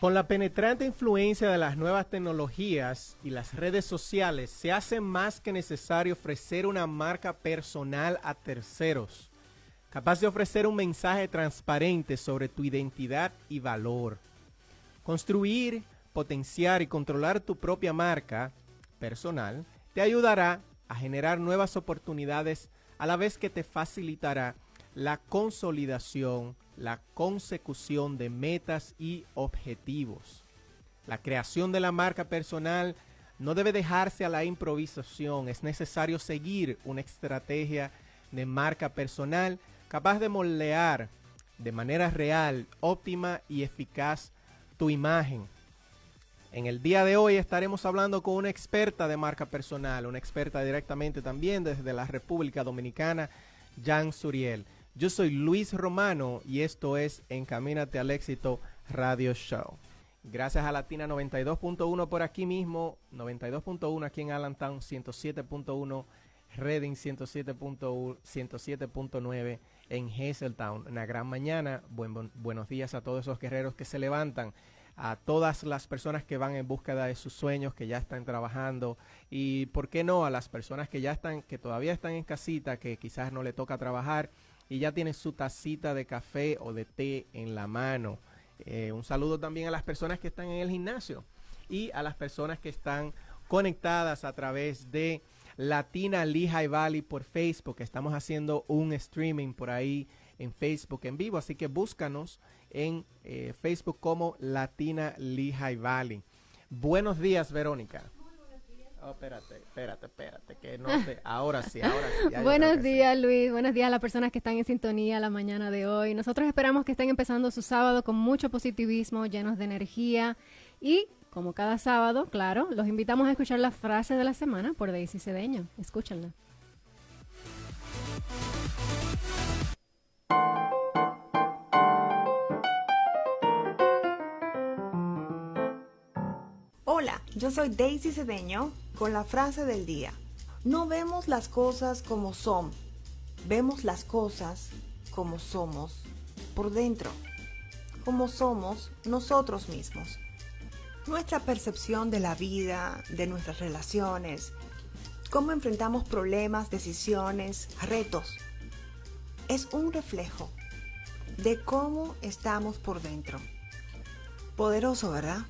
Con la penetrante influencia de las nuevas tecnologías y las redes sociales, se hace más que necesario ofrecer una marca personal a terceros, capaz de ofrecer un mensaje transparente sobre tu identidad y valor. Construir, potenciar y controlar tu propia marca personal te ayudará a generar nuevas oportunidades a la vez que te facilitará la consolidación la consecución de metas y objetivos. La creación de la marca personal no debe dejarse a la improvisación, es necesario seguir una estrategia de marca personal capaz de moldear de manera real, óptima y eficaz tu imagen. En el día de hoy estaremos hablando con una experta de marca personal, una experta directamente también desde la República Dominicana, Jan Suriel. Yo soy Luis Romano y esto es Encamínate al éxito Radio Show. Gracias a Latina 92.1 por aquí mismo, 92.1 aquí en Allentown, 107.1 Reading 107.1, 107.9 en Hazeltown. Una gran mañana. buenos días a todos esos guerreros que se levantan, a todas las personas que van en búsqueda de sus sueños, que ya están trabajando y, ¿por qué no? A las personas que ya están, que todavía están en casita, que quizás no le toca trabajar y ya tiene su tacita de café o de té en la mano. Eh, un saludo también a las personas que están en el gimnasio y a las personas que están conectadas a través de Latina Lehigh Valley por Facebook. Estamos haciendo un streaming por ahí en Facebook en vivo, así que búscanos en eh, Facebook como Latina Lehigh Valley. Buenos días, Verónica. Oh, espérate, espérate, espérate, que no sé. Ahora sí, ahora sí. Buenos días, Luis. Buenos días a las personas que están en sintonía la mañana de hoy. Nosotros esperamos que estén empezando su sábado con mucho positivismo, llenos de energía. Y, como cada sábado, claro, los invitamos a escuchar la frase de la semana por Daisy Cedeño. Escúchenla. Yo soy Daisy Cedeño con la frase del día. No vemos las cosas como son, vemos las cosas como somos por dentro, como somos nosotros mismos. Nuestra percepción de la vida, de nuestras relaciones, cómo enfrentamos problemas, decisiones, retos, es un reflejo de cómo estamos por dentro. Poderoso, ¿verdad?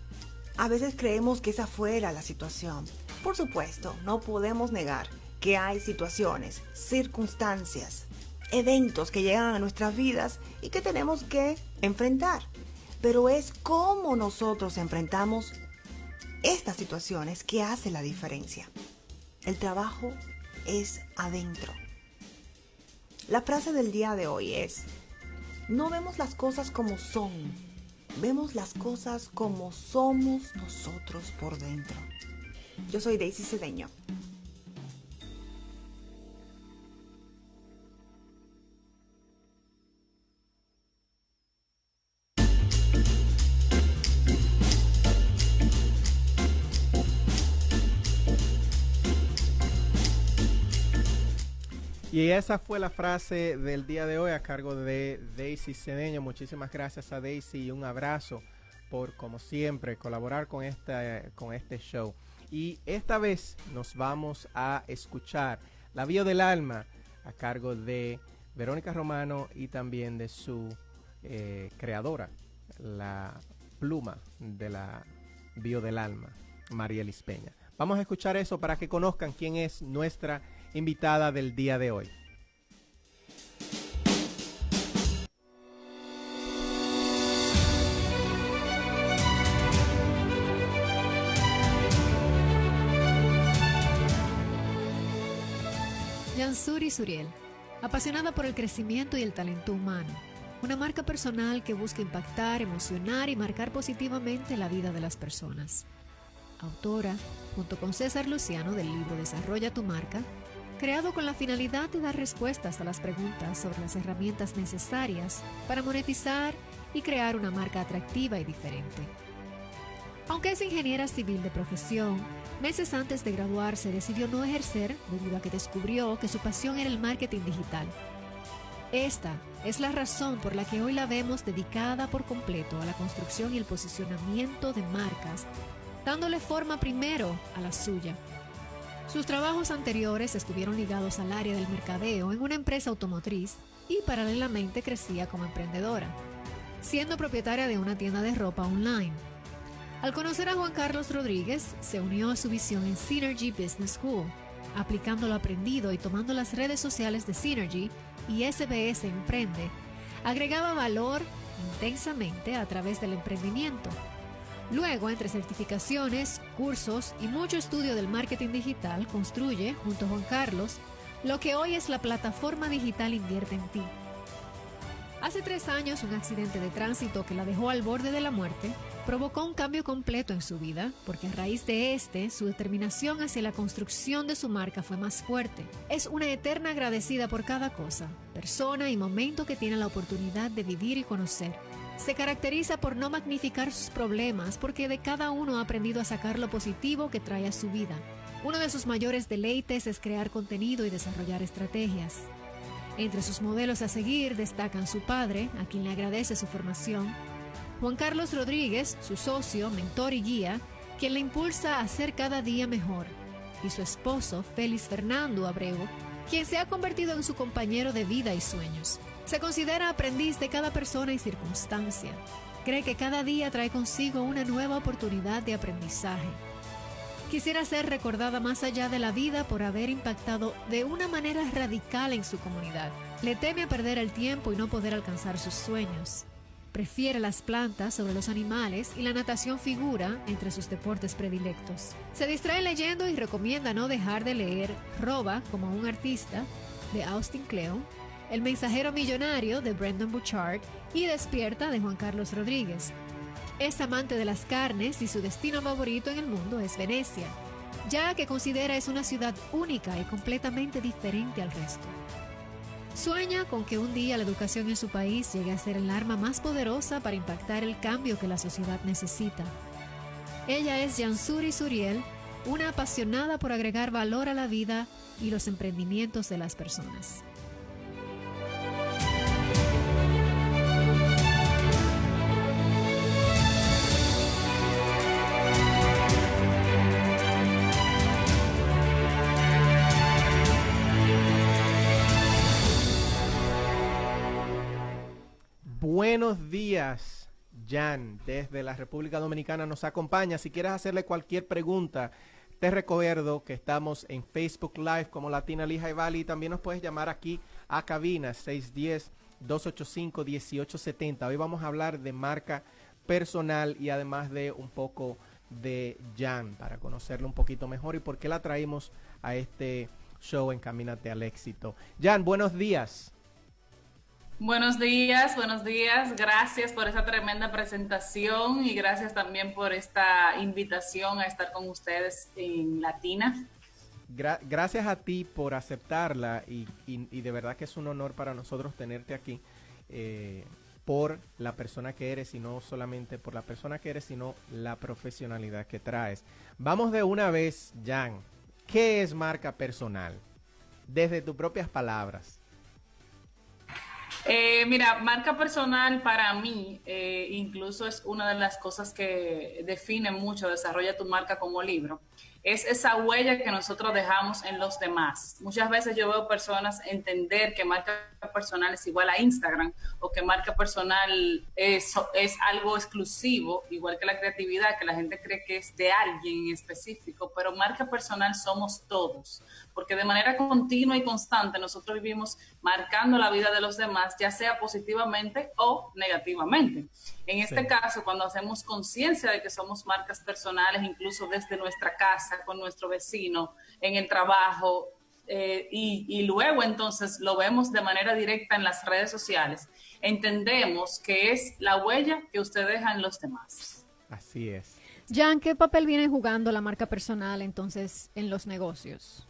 A veces creemos que es afuera la situación, por supuesto, no podemos negar que hay situaciones, circunstancias, eventos que llegan a nuestras vidas y que tenemos que enfrentar. Pero es cómo nosotros enfrentamos estas situaciones que hace la diferencia. El trabajo es adentro. La frase del día de hoy es, no vemos las cosas como son, vemos las cosas como somos nosotros por dentro. Yo soy Daisy Cedeño. Y esa fue la frase del día de hoy a cargo de Daisy Cedeño. Muchísimas gracias a Daisy y un abrazo por, como siempre, colaborar con, esta, con este show. Y esta vez nos vamos a escuchar La Bio del Alma a cargo de Verónica Romano y también de su eh, creadora, la pluma de la Bio del Alma, María Lispeña. Vamos a escuchar eso para que conozcan quién es nuestra invitada del día de hoy. Jansuri Suriel, apasionada por el crecimiento y el talento humano. Una marca personal que busca impactar, emocionar y marcar positivamente la vida de las personas. Autora, junto con César Luciano del libro Desarrolla tu marca, creado con la finalidad de dar respuestas a las preguntas sobre las herramientas necesarias para monetizar y crear una marca atractiva y diferente. Aunque es ingeniera civil de profesión, meses antes de graduarse decidió no ejercer debido a que descubrió que su pasión era el marketing digital. Esta es la razón por la que hoy la vemos dedicada por completo a la construcción y el posicionamiento de marcas, dándole forma primero a la suya. Sus trabajos anteriores estuvieron ligados al área del mercadeo en una empresa automotriz y paralelamente crecía como emprendedora, siendo propietaria de una tienda de ropa online. Al conocer a Juan Carlos Rodríguez, se unió a su visión en Synergy Business School, aplicando lo aprendido y tomando las redes sociales de Synergy y SBS Emprende, agregaba valor intensamente a través del emprendimiento. Luego, entre certificaciones, cursos y mucho estudio del marketing digital, construye, junto a Juan Carlos, lo que hoy es la plataforma digital Invierte en ti. Hace tres años, un accidente de tránsito que la dejó al borde de la muerte provocó un cambio completo en su vida, porque a raíz de este, su determinación hacia la construcción de su marca fue más fuerte. Es una eterna agradecida por cada cosa, persona y momento que tiene la oportunidad de vivir y conocer. Se caracteriza por no magnificar sus problemas, porque de cada uno ha aprendido a sacar lo positivo que trae a su vida. Uno de sus mayores deleites es crear contenido y desarrollar estrategias. Entre sus modelos a seguir destacan su padre, a quien le agradece su formación, Juan Carlos Rodríguez, su socio, mentor y guía, quien le impulsa a ser cada día mejor, y su esposo, Félix Fernando Abreu, quien se ha convertido en su compañero de vida y sueños. Se considera aprendiz de cada persona y circunstancia. Cree que cada día trae consigo una nueva oportunidad de aprendizaje. Quisiera ser recordada más allá de la vida por haber impactado de una manera radical en su comunidad. Le teme a perder el tiempo y no poder alcanzar sus sueños. Prefiere las plantas sobre los animales y la natación figura entre sus deportes predilectos. Se distrae leyendo y recomienda no dejar de leer Roba como un artista de Austin Kleon, El mensajero millonario de Brendan Bouchard y Despierta de Juan Carlos Rodríguez. Es amante de las carnes y su destino favorito en el mundo es Venecia, ya que considera es una ciudad única y completamente diferente al resto. Sueña con que un día la educación en su país llegue a ser el arma más poderosa para impactar el cambio que la sociedad necesita. Ella es Jansuri Suriel, una apasionada por agregar valor a la vida y los emprendimientos de las personas. Buenos días, Jan, desde la República Dominicana nos acompaña. Si quieres hacerle cualquier pregunta, te recuerdo que estamos en Facebook Live como Latina Lija y Valley también nos puedes llamar aquí a cabina 610-285-1870. Hoy vamos a hablar de marca personal y además de un poco de Jan para conocerlo un poquito mejor y por qué la traímos a este show Encamínate al éxito. Jan, buenos días. Buenos días, buenos días. Gracias por esa tremenda presentación y gracias también por esta invitación a estar con ustedes en Latina. gracias a ti por aceptarla y, de verdad que es un honor para nosotros tenerte aquí eh, por la persona que eres y no solamente por la persona que eres, sino la profesionalidad que traes. Vamos de una vez, Jan. ¿Qué es marca personal? Desde tus propias palabras. Eh, mira, marca personal para mí eh, incluso es una de las cosas que define mucho, desarrolla tu marca como libro es esa huella que nosotros dejamos en los demás. Muchas veces yo veo personas entender que marca personal es igual a Instagram o que marca personal es, es algo exclusivo, igual que la creatividad, que la gente cree que es de alguien en específico, pero marca personal somos todos, porque de manera continua y constante nosotros vivimos marcando la vida de los demás, ya sea positivamente o negativamente. En este caso, cuando hacemos conciencia de que somos marcas personales, incluso desde nuestra casa, con nuestro vecino, en el trabajo, eh, y, luego entonces lo vemos de manera directa en las redes sociales, entendemos que es la huella que usted deja en los demás. Así es. Jan, ¿qué papel viene jugando la marca personal entonces en los negocios?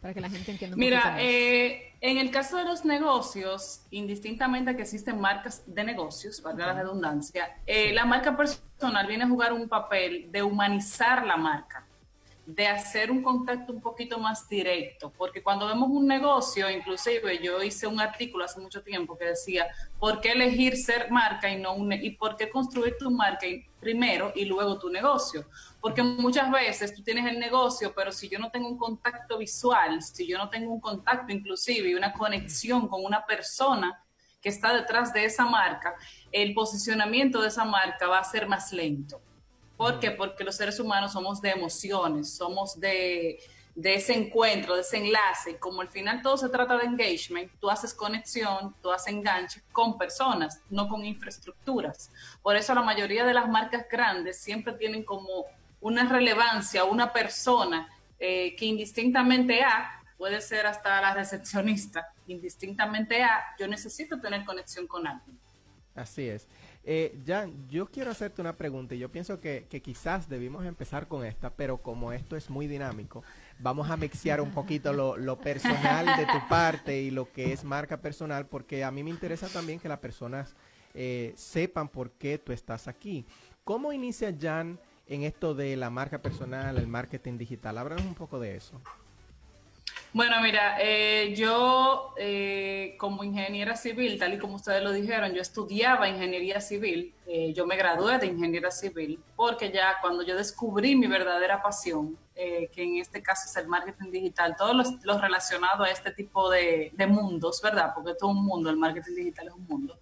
Para que la gente entienda un Mira, eh, en el caso de los negocios, indistintamente que existen marcas de negocios, valga la redundancia, eh, la marca personal viene a jugar un papel de humanizar la marca de hacer un contacto un poquito más directo, porque cuando vemos un negocio, inclusive yo hice un artículo hace mucho tiempo que decía, ¿por qué elegir ser marca y no un y por qué construir tu marca primero y luego tu negocio? Porque muchas veces tú tienes el negocio, pero si yo no tengo un contacto visual, si yo no tengo un contacto inclusive y una conexión con una persona que está detrás de esa marca, el posicionamiento de esa marca va a ser más lento. ¿Por qué? Porque los seres humanos somos de emociones, somos de, ese encuentro, de ese enlace. Como al final todo se trata de engagement, tú haces conexión, tú haces enganche con personas, no con infraestructuras. Por eso la mayoría de las marcas grandes siempre tienen como una relevancia, una persona eh, que indistintamente a, puede ser hasta la recepcionista, indistintamente a, yo necesito tener conexión con alguien. Así es. Eh, Jan, yo quiero hacerte una pregunta y yo pienso que, quizás debimos empezar con esta, pero como esto es muy dinámico, vamos a mixear un poquito lo, personal de tu parte y lo que es marca personal, porque a mí me interesa también que las personas eh, sepan por qué tú estás aquí. ¿Cómo inicia Jan en esto de la marca personal, el marketing digital? Háblanos un poco de eso. Bueno, mira, eh, yo eh, como ingeniera civil, tal y como ustedes lo dijeron, yo estudiaba ingeniería civil, eh, yo me gradué de ingeniería civil, porque ya cuando yo descubrí mi verdadera pasión, que en este caso es el marketing digital, todo lo, relacionado a este tipo de, mundos, ¿verdad? Porque todo un mundo, el marketing digital es un mundo.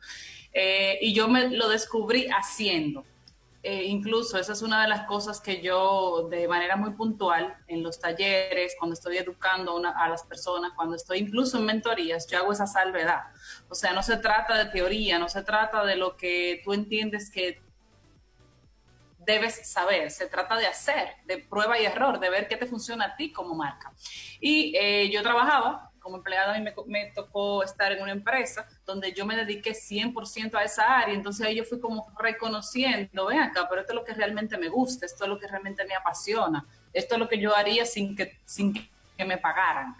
y yo me lo descubrí haciendo. Eh, incluso esa es una de las cosas que yo de manera muy puntual en los talleres, cuando estoy educando a las personas, cuando estoy incluso en mentorías, yo hago esa salvedad. O sea, no se trata de teoría, no se trata de lo que tú entiendes que debes saber, se trata de hacer, de prueba y error, de ver qué te funciona a ti como marca. Y eh, yo trabajaba como empleada a mí me, tocó estar en una empresa donde yo me dediqué 100% a esa área, entonces ahí yo fui como reconociendo, ven acá, pero esto es lo que realmente me gusta, esto es lo que realmente me apasiona, esto es lo que yo haría sin que, sin que me pagaran.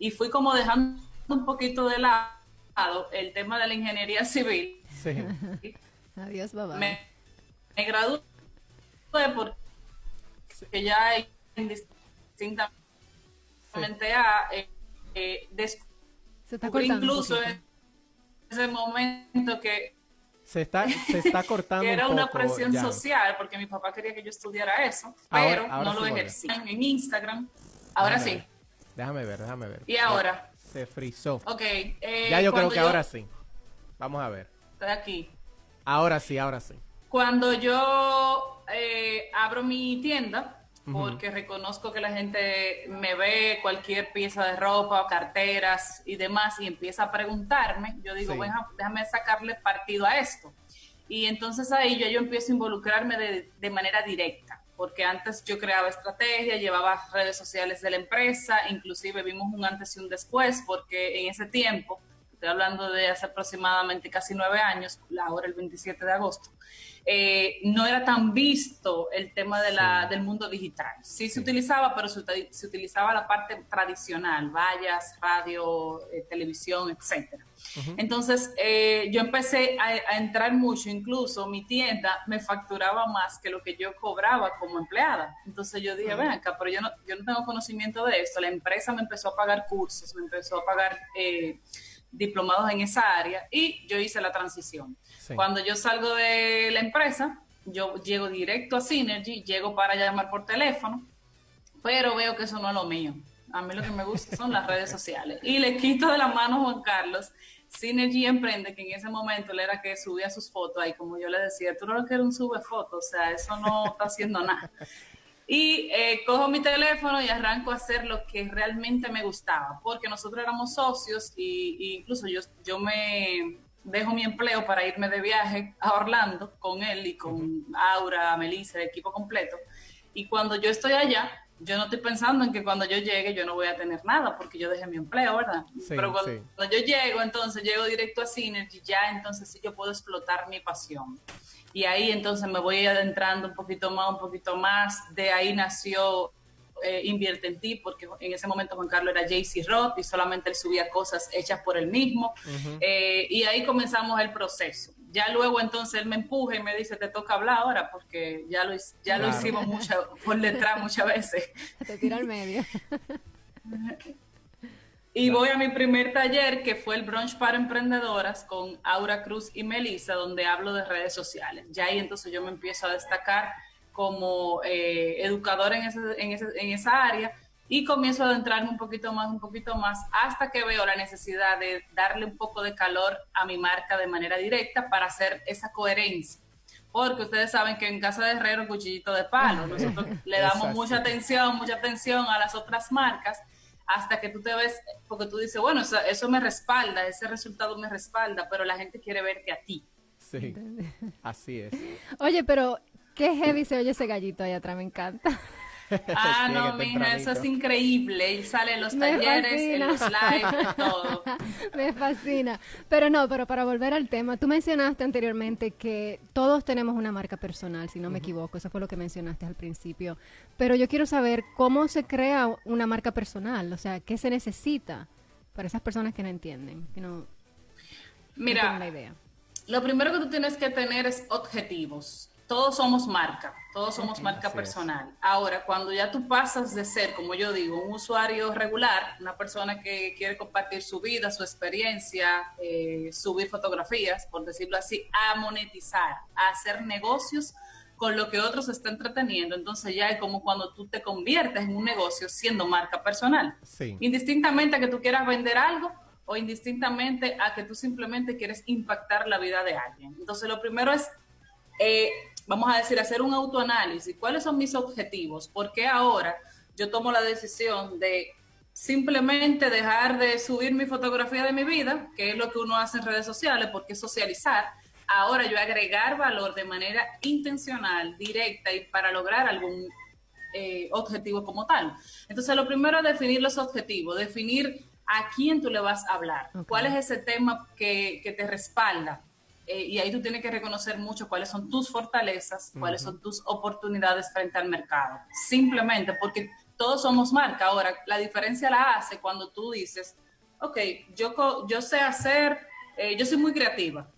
Y fui como dejando un poquito de lado el tema de la ingeniería civil. Sí. Adiós, babá. Me, me gradué porque ya hay distintas a eh, eh, incluso en ese momento que se está, se está cortando. que era una presión social, porque mi papá quería que yo estudiara eso, pero no lo ejercí en Instagram. Ahora sí. Déjame ver, déjame ver. ¿Y ahora? Se frizó. Ok. Eh, ya yo creo que ahora sí. Vamos a ver. Estoy aquí. Ahora sí, ahora sí. Cuando yo abro mi tienda, porque reconozco que la gente me ve cualquier pieza de ropa, carteras y demás y empieza a preguntarme, yo digo, bueno, déjame sacarle partido a esto. Y entonces ahí yo, yo empiezo a involucrarme de, de manera directa, porque antes yo creaba estrategia, llevaba redes sociales de la empresa, inclusive vimos un antes y un después, porque en ese tiempo, estoy hablando de hace aproximadamente casi nueve años, ahora el 27 de agosto, eh, no era tan visto el tema de la, del mundo digital. Sí, se utilizaba, pero se, utilizaba la parte tradicional, vallas, radio, eh, televisión, etc. Entonces, eh, yo empecé a, entrar mucho, incluso mi tienda me facturaba más que lo que yo cobraba como empleada. Entonces yo dije, ven acá, pero yo no, yo no tengo conocimiento de esto. La empresa me empezó a pagar cursos, me empezó a pagar diplomados en esa área y yo hice la transición. Cuando yo salgo de la empresa, yo llego directo a Synergy, llego para llamar por teléfono, pero veo que eso no es lo mío. A mí lo que me gusta son las redes sociales. Y le quito de la mano a Juan Carlos Synergy Emprende, que en ese momento él era que subía sus fotos ahí, como yo le decía, tú no lo que un sube fotos, o sea, eso no está haciendo nada. Y eh, cojo mi teléfono y arranco a hacer lo que realmente me gustaba, porque nosotros éramos socios y, incluso yo, yo me dejo mi empleo para irme de viaje a Orlando con él y con Aura, Melissa, el equipo completo. Y cuando yo estoy allá, yo no estoy pensando en que cuando yo llegue yo no voy a tener nada porque yo dejé mi empleo, ¿verdad? Pero cuando, yo llego, entonces llego directo a Synergy, ya entonces sí yo puedo explotar mi pasión. Y ahí entonces me voy adentrando un poquito más, un poquito más. De ahí nació eh, Invierte en ti, porque en ese momento Juan Carlos era JC Roth y solamente él subía cosas hechas por él mismo. Eh, y ahí comenzamos el proceso. Ya luego entonces él me empuja y me dice, te toca hablar ahora, porque ya lo, ya lo hicimos mucho, por detrás muchas veces. Te tira al medio. Y voy a mi primer taller, que fue el Brunch para Emprendedoras con Aura Cruz y Melissa, donde hablo de redes sociales. Ya ahí entonces yo me empiezo a destacar como eh, educadora en, en, esa área y comienzo a adentrarme un poquito más, un poquito más, hasta que veo la necesidad de darle un poco de calor a mi marca de manera directa para hacer esa coherencia. Porque ustedes saben que en casa de Herrero, cuchillito de palo, nosotros le damos mucha atención, mucha atención a las otras marcas, hasta que tú te ves, porque tú dices, bueno, eso, eso me respalda, ese resultado me respalda, pero la gente quiere verte a ti. Sí, así es. Oye, pero Qué heavy se oye ese gallito ahí atrás, me encanta. Ah, no, mija, eso es increíble. Y sale en los talleres, en los lives, todo. Me fascina. Pero no, pero para volver al tema, tú mencionaste anteriormente que todos tenemos una marca personal, si no me equivoco. Eso fue lo que mencionaste al principio. Pero yo quiero saber cómo se crea una marca personal. O sea, ¿qué se necesita para esas personas que no entienden? Que no, Mira, la idea. lo primero que tú tienes que tener es objetivos todos somos marca, todos somos marca personal. Ahora, cuando ya tú pasas de ser, como yo digo, un usuario regular, una persona que quiere compartir su vida, su experiencia, eh, subir fotografías, por decirlo así, a monetizar, a hacer negocios con lo que otros están entreteniendo, entonces ya es como cuando tú te conviertes en un negocio siendo marca personal. Indistintamente a que tú quieras vender algo o indistintamente a que tú simplemente quieres impactar la vida de alguien. Entonces lo primero es eh, vamos a decir, hacer un autoanálisis, cuáles son mis objetivos, por qué ahora yo tomo la decisión de simplemente dejar de subir mi fotografía de mi vida, que es lo que uno hace en redes sociales, porque es socializar, ahora yo agregar valor de manera intencional, directa y para lograr algún eh, objetivo como tal. Entonces, lo primero es definir los objetivos, definir a quién tú le vas a hablar, cuál es ese tema que, que te respalda, eh, y ahí tú tienes que reconocer mucho cuáles son tus fortalezas, cuáles son tus oportunidades frente al mercado. Simplemente porque todos somos marca. Ahora, la diferencia la hace cuando tú dices, ok, yo, yo sé hacer, eh, yo soy muy creativa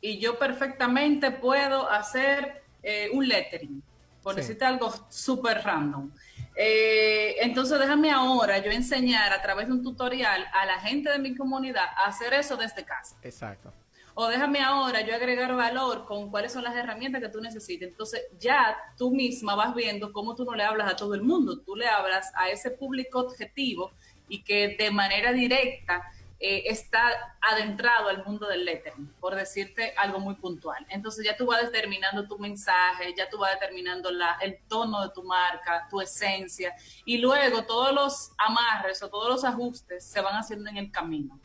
y yo perfectamente puedo hacer eh, un lettering, por decirte algo súper random. entonces déjame ahora yo enseñar a través de un tutorial a la gente de mi comunidad a hacer eso desde casa. Exacto o déjame ahora yo agregar valor con cuáles son las herramientas que tú necesites. Entonces ya tú misma vas viendo cómo tú no le hablas a todo el mundo, tú le hablas a ese público objetivo y que de manera directa eh, está adentrado al mundo del lettering, por decirte algo muy puntual. Entonces ya tú vas determinando tu mensaje, ya tú vas determinando la, el tono de tu marca, tu esencia, y luego todos los amarres o todos los ajustes se van haciendo en el camino.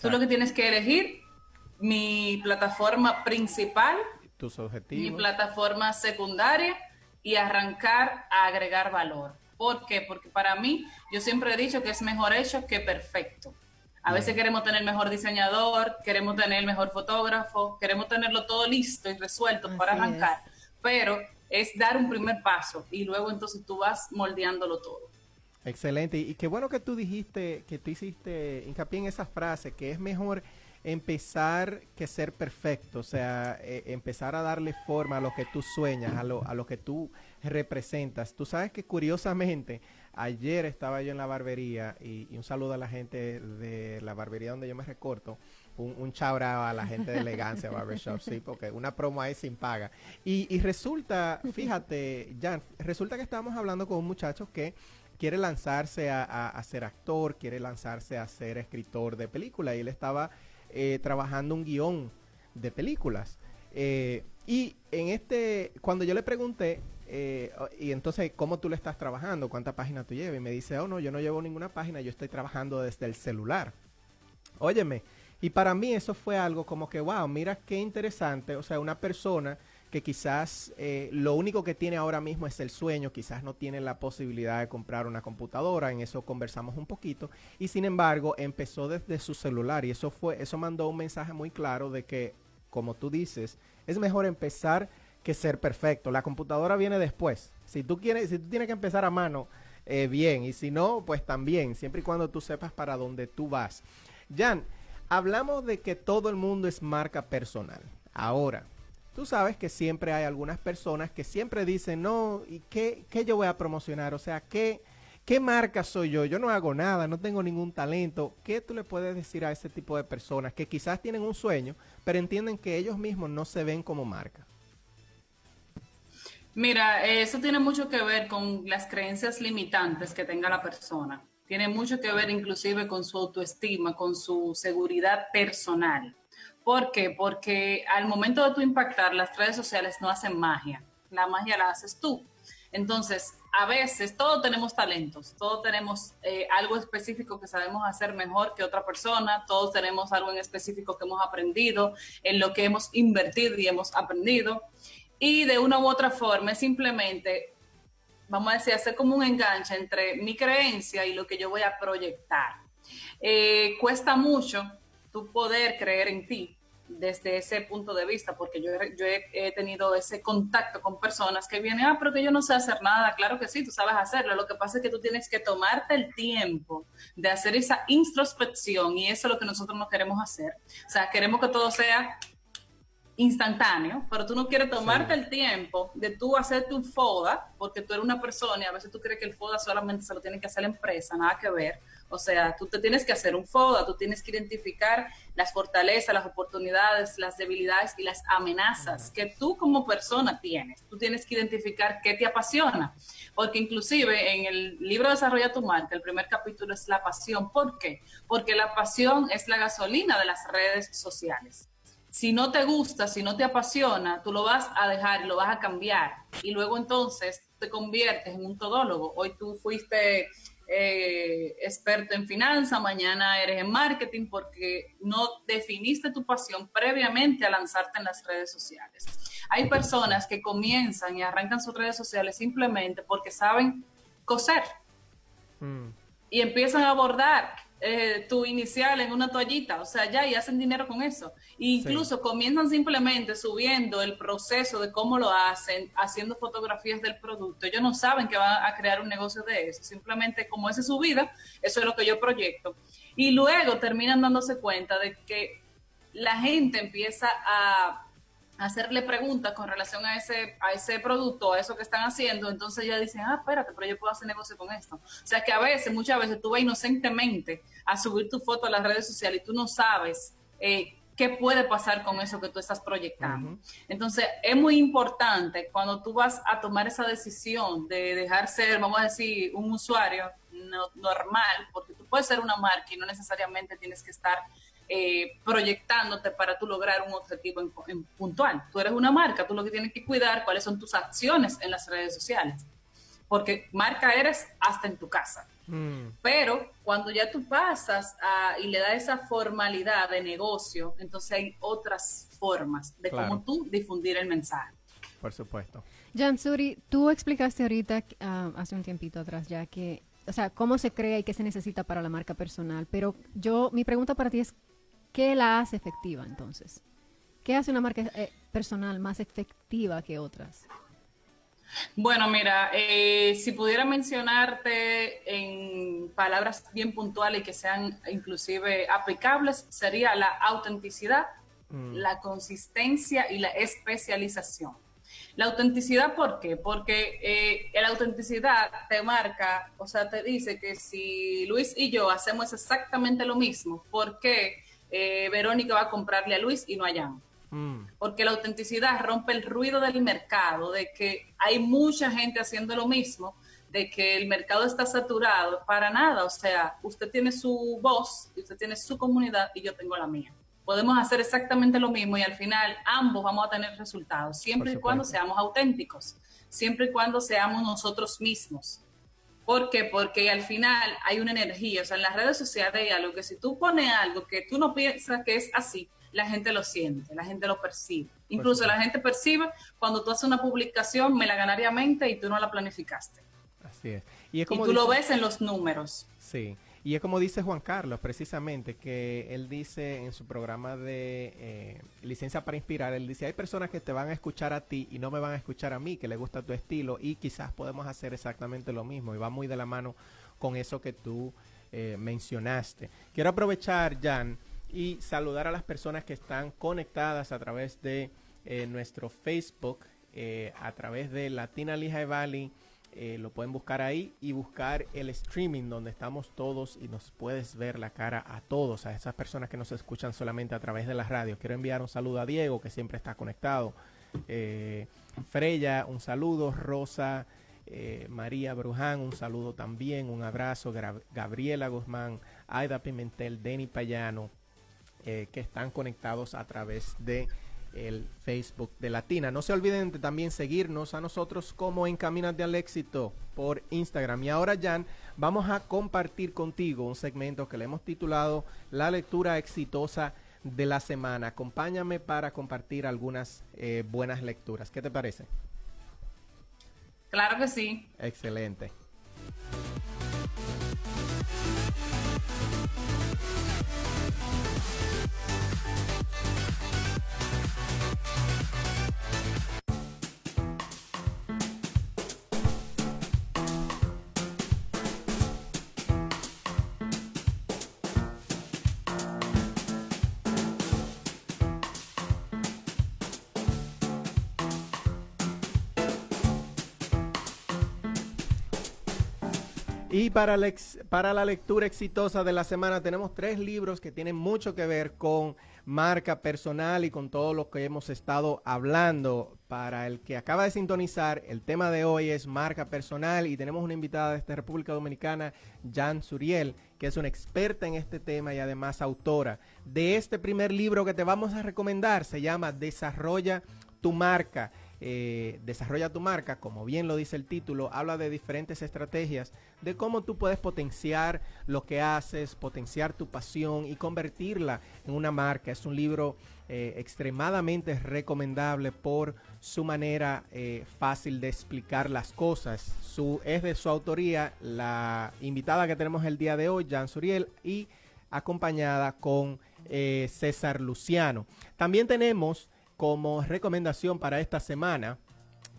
Tú lo que tienes que elegir mi plataforma principal, tus objetivos, mi plataforma secundaria y arrancar a agregar valor. ¿Por qué? Porque para mí, yo siempre he dicho que es mejor hecho que perfecto. A veces queremos tener mejor diseñador, queremos tener el mejor fotógrafo, queremos tenerlo todo listo y resuelto para arrancar, pero es dar un primer paso y luego entonces tú vas moldeándolo todo. Excelente. Y qué bueno que tú dijiste, que tú hiciste hincapié en esa frase, que es mejor empezar que ser perfecto, o sea, eh, empezar a darle forma a lo que tú sueñas, a lo, a lo que tú representas. Tú sabes que curiosamente, ayer estaba yo en la barbería y, un saludo a la gente de la barbería donde yo me recorto. Un, un a la gente de elegancia barbershop, sí, porque una promo ahí sin paga. Y, resulta, fíjate, Jan, resulta que estábamos hablando con un muchacho que quiere lanzarse a, a, ser actor, quiere lanzarse a ser escritor de película y él estaba eh, trabajando un guion de películas. Eh, y en este, cuando yo le pregunté, eh, y entonces, ¿cómo tú le estás trabajando? ¿Cuántas páginas tú llevas? Y me dice, oh no, yo no llevo ninguna página, yo estoy trabajando desde el celular. Óyeme, y para mí eso fue algo como que, wow, mira qué interesante, o sea, una persona que quizás eh, lo único que tiene ahora mismo es el sueño, quizás no tiene la posibilidad de comprar una computadora, en eso conversamos un poquito, y sin embargo empezó desde su celular y eso fue, eso mandó un mensaje muy claro de que, como tú dices, es mejor empezar que ser perfecto. La computadora viene después. Si tú quieres, si tú tienes que empezar a mano, eh, bien, y si no, pues también, siempre y cuando tú sepas para dónde tú vas. Jan, hablamos de que todo el mundo es marca personal. Ahora, Tú sabes que siempre hay algunas personas que siempre dicen, no, ¿y qué, qué yo voy a promocionar? O sea, ¿qué, ¿qué marca soy yo? Yo no hago nada, no tengo ningún talento. ¿Qué tú le puedes decir a ese tipo de personas que quizás tienen un sueño, pero entienden que ellos mismos no se ven como marca? Mira, eso tiene mucho que ver con las creencias limitantes que tenga la persona. Tiene mucho que ver inclusive con su autoestima, con su seguridad personal. ¿Por qué? Porque al momento de tu impactar, las redes sociales no hacen magia. La magia la haces tú. Entonces, a veces todos tenemos talentos, todos tenemos eh, algo específico que sabemos hacer mejor que otra persona, todos tenemos algo en específico que hemos aprendido, en lo que hemos invertido y hemos aprendido. Y de una u otra forma simplemente, vamos a decir, hacer como un enganche entre mi creencia y lo que yo voy a proyectar. Eh, cuesta mucho tu poder creer en ti desde ese punto de vista, porque yo, yo he, tenido ese contacto con personas que vienen, ah, pero que yo no sé hacer nada, claro que sí, tú sabes hacerlo, lo que pasa es que tú tienes que tomarte el tiempo de hacer esa introspección y eso es lo que nosotros no queremos hacer, o sea, queremos que todo sea instantáneo, pero tú no quieres tomarte el tiempo de tú hacerte un FODA, porque tú eres una persona y a veces tú crees que el FODA solamente se lo tiene que hacer la empresa, nada que ver. O sea, tú te tienes que hacer un FODA, tú tienes que identificar las fortalezas, las oportunidades, las debilidades y las amenazas que tú como persona tienes. Tú tienes que identificar qué te apasiona. Porque inclusive en el libro Desarrolla tu marca, el primer capítulo es la pasión. ¿Por qué? Porque la pasión es la gasolina de las redes sociales si no te gusta, si no te apasiona, tú lo vas a dejar lo vas a cambiar. Y luego entonces te conviertes en un todólogo. Hoy tú fuiste eh, experto en finanzas, mañana eres en marketing porque no definiste tu pasión previamente a lanzarte en las redes sociales. Hay personas que comienzan y arrancan sus redes sociales simplemente porque saben coser mm. y empiezan a abordar eh, tu inicial en una toallita, o sea, ya y hacen dinero con eso. E incluso comienzan simplemente subiendo el proceso de cómo lo hacen, haciendo fotografías del producto. Ellos no saben que van a crear un negocio de eso, simplemente como esa es su vida, eso es lo que yo proyecto. Y luego terminan dándose cuenta de que la gente empieza a hacerle preguntas con relación a ese, a ese producto, a eso que están haciendo, entonces ya dicen, ah, espérate, pero yo puedo hacer negocio con esto. O sea que a veces, muchas veces tú vas inocentemente a subir tu foto a las redes sociales y tú no sabes eh, qué puede pasar con eso que tú estás proyectando. Entonces, es muy importante cuando tú vas a tomar esa decisión de dejar ser, vamos a decir, un usuario normal, porque tú puedes ser una marca y no necesariamente tienes que estar eh, proyectándote para tú lograr un objetivo en, puntual. Tú eres una marca, tú lo que tienes que cuidar cuáles son tus acciones en las redes sociales, porque marca eres hasta en tu casa. Mm. Pero cuando ya tú pasas y le das esa formalidad de negocio, entonces hay otras formas de cómo tú difundir el mensaje. Por supuesto. Jan Suri, tú explicaste ahorita, ah, hace un tiempito atrás ya, que, o sea, cómo se crea y qué se necesita para la marca personal. Pero yo, mi pregunta para ti es, ¿Qué la hace efectiva entonces? ¿Qué hace una marca eh, personal más efectiva que otras? Bueno, mira, eh, si pudiera mencionarte en palabras bien puntuales y que sean inclusive aplicables, sería la autenticidad, mm. la consistencia y la especialización. La autenticidad, ¿por qué? Porque eh, la autenticidad te marca, o sea, te dice que si Luis y yo hacemos exactamente lo mismo, ¿por qué? Eh, Verónica va a comprarle a Luis y no a Jan. Mm. Porque la autenticidad rompe el ruido del mercado, de que hay mucha gente haciendo lo mismo, de que el mercado está saturado, para nada. O sea, usted tiene su voz, usted tiene su comunidad y yo tengo la mía. Podemos hacer exactamente lo mismo y al final ambos vamos a tener resultados, siempre y cuando seamos auténticos, siempre y cuando seamos nosotros mismos. ¿Por qué? Porque al final hay una energía, o sea, en las redes sociales hay algo que si tú pones algo que tú no piensas que es así, la gente lo siente, la gente lo percibe. Incluso la gente percibe cuando tú haces una publicación melaganariamente y tú no la planificaste. Así es. Y, tú lo ves en los números. Sí. Y es como dice Juan Carlos, precisamente, que él dice en su programa de eh, Licencia para Inspirar, él dice, hay personas que te van a escuchar a ti y no me van a escuchar a mí, que le gusta tu estilo, y quizás podemos hacer exactamente lo mismo, y va muy de la mano con eso que tú eh, mencionaste. Quiero aprovechar, Jan, y saludar a las personas que están conectadas a través de eh, nuestro Facebook, a través de Latina Lehigh Valley eh, lo pueden buscar ahí y buscar el streaming donde estamos todos y nos puedes ver la cara a todos, a esas personas que nos escuchan solamente a través de la radio. Quiero enviar un saludo a Diego, que siempre está conectado. Eh, Freya, un saludo. Rosa, eh, María Bruján, un saludo también. Un abrazo. Gabriela Guzmán, Aida Pimentel, Denny Payano, que están conectados a través de el Facebook de Latina. No se olviden de también seguirnos a nosotros como Encaminas al Éxito por Instagram. Y ahora, Jan, vamos a compartir contigo un segmento que le hemos titulado La lectura exitosa de la semana. Acompáñame para compartir algunas eh, buenas lecturas. ¿Qué te parece? Claro que sí. Excelente. Y para la, para la lectura exitosa de la semana tenemos tres libros que tienen mucho que ver con marca personal y con todo lo que hemos estado hablando. Para el que acaba de sintonizar, el tema de hoy es marca personal y tenemos una invitada de esta República Dominicana, Jan Suriel, que es una experta en este tema y además autora de este primer libro que te vamos a recomendar. Se llama Desarrolla tu marca. Eh, desarrolla tu marca, como bien lo dice el título, habla de diferentes estrategias de cómo tú puedes potenciar lo que haces, potenciar tu pasión y convertirla en una marca. Es un libro eh, extremadamente recomendable por su manera eh, fácil de explicar las cosas. Su, es de su autoría la invitada que tenemos el día de hoy, Jan Suriel, y acompañada con César Luciano. También tenemos como recomendación para esta semana,